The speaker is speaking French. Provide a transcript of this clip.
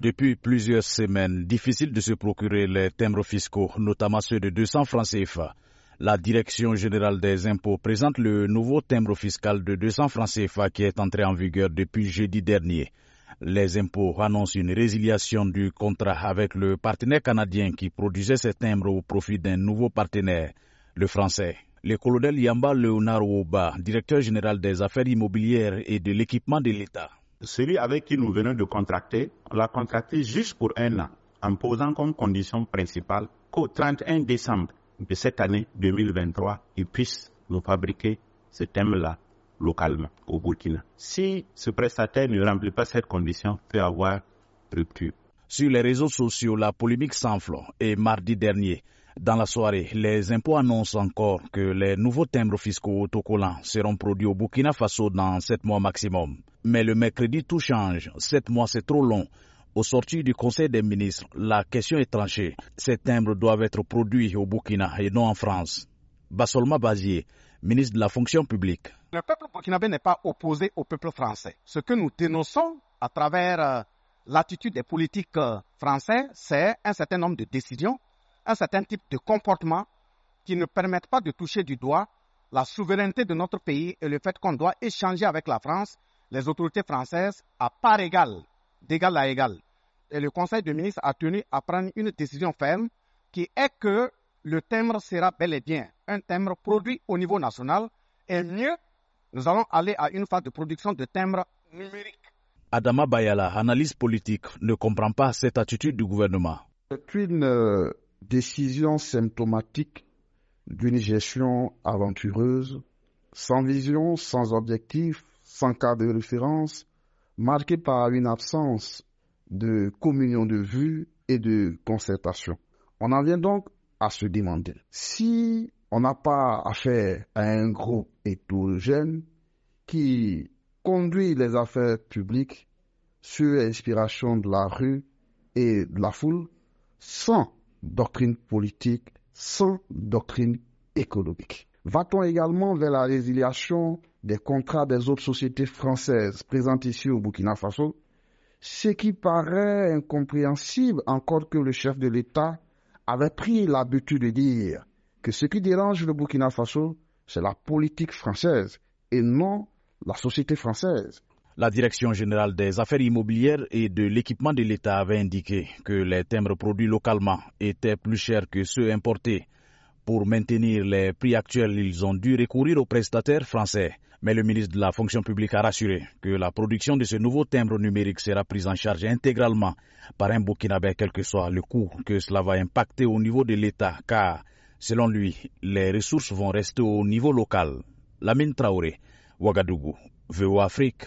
Depuis plusieurs semaines, difficile de se procurer les timbres fiscaux, notamment ceux de 200 francs CFA. La Direction générale des impôts présente le nouveau timbre fiscal de 200 francs CFA qui est entré en vigueur depuis jeudi dernier. Les impôts annoncent une résiliation du contrat avec le partenaire canadien qui produisait ces timbres au profit d'un nouveau partenaire, le français. Le colonel Yamba Leonard Ouba, directeur général des affaires immobilières et de l'équipement de l'État celui avec qui nous venons de contracter, on l'a contracté juste pour un an, en posant comme condition principale qu'au 31 décembre de cette année 2023, il puisse nous fabriquer ce thème-là localement au Burkina. Si ce prestataire ne remplit pas cette condition, il peut avoir rupture. Sur les réseaux sociaux, la polémique s'enfle et mardi dernier, dans la soirée, les impôts annoncent encore que les nouveaux timbres fiscaux autocollants seront produits au Burkina Faso dans sept mois maximum. Mais le mercredi, tout change. Sept mois, c'est trop long. Au sortir du Conseil des ministres, la question est tranchée. Ces timbres doivent être produits au Burkina et non en France. Basolma Bazier, ministre de la fonction publique. Le peuple burkinabé n'est pas opposé au peuple français. Ce que nous dénonçons à travers euh, l'attitude des politiques euh, français, c'est un certain nombre de décisions un certain type de comportement qui ne permettent pas de toucher du doigt la souveraineté de notre pays et le fait qu'on doit échanger avec la France, les autorités françaises, à part égale, d'égal à égal. Et le Conseil de ministres a tenu à prendre une décision ferme qui est que le timbre sera bel et bien un timbre produit au niveau national et mieux, nous allons aller à une phase de production de timbres numériques. Adama Bayala, analyse politique, ne comprend pas cette attitude du gouvernement. C'est une euh, décision symptomatique d'une gestion aventureuse, sans vision, sans objectif, sans cadre de référence, marquée par une absence de communion de vues et de concertation. On en vient donc à se demander si on n'a pas affaire à un groupe hétérogène qui conduit les affaires publiques sur l'inspiration de la rue et de la foule sans doctrine politique sans doctrine économique. Va-t-on également vers la résiliation des contrats des autres sociétés françaises présentes ici au Burkina Faso, ce qui paraît incompréhensible encore que le chef de l'État avait pris l'habitude de dire que ce qui dérange le Burkina Faso, c'est la politique française et non la société française. La Direction générale des affaires immobilières et de l'équipement de l'État avait indiqué que les timbres produits localement étaient plus chers que ceux importés. Pour maintenir les prix actuels, ils ont dû recourir aux prestataires français. Mais le ministre de la fonction publique a rassuré que la production de ce nouveau timbre numérique sera prise en charge intégralement par un Burkinabé, quel que soit le coût que cela va impacter au niveau de l'État, car, selon lui, les ressources vont rester au niveau local. Lamine Traoré, Ouagadougou, VO Afrique.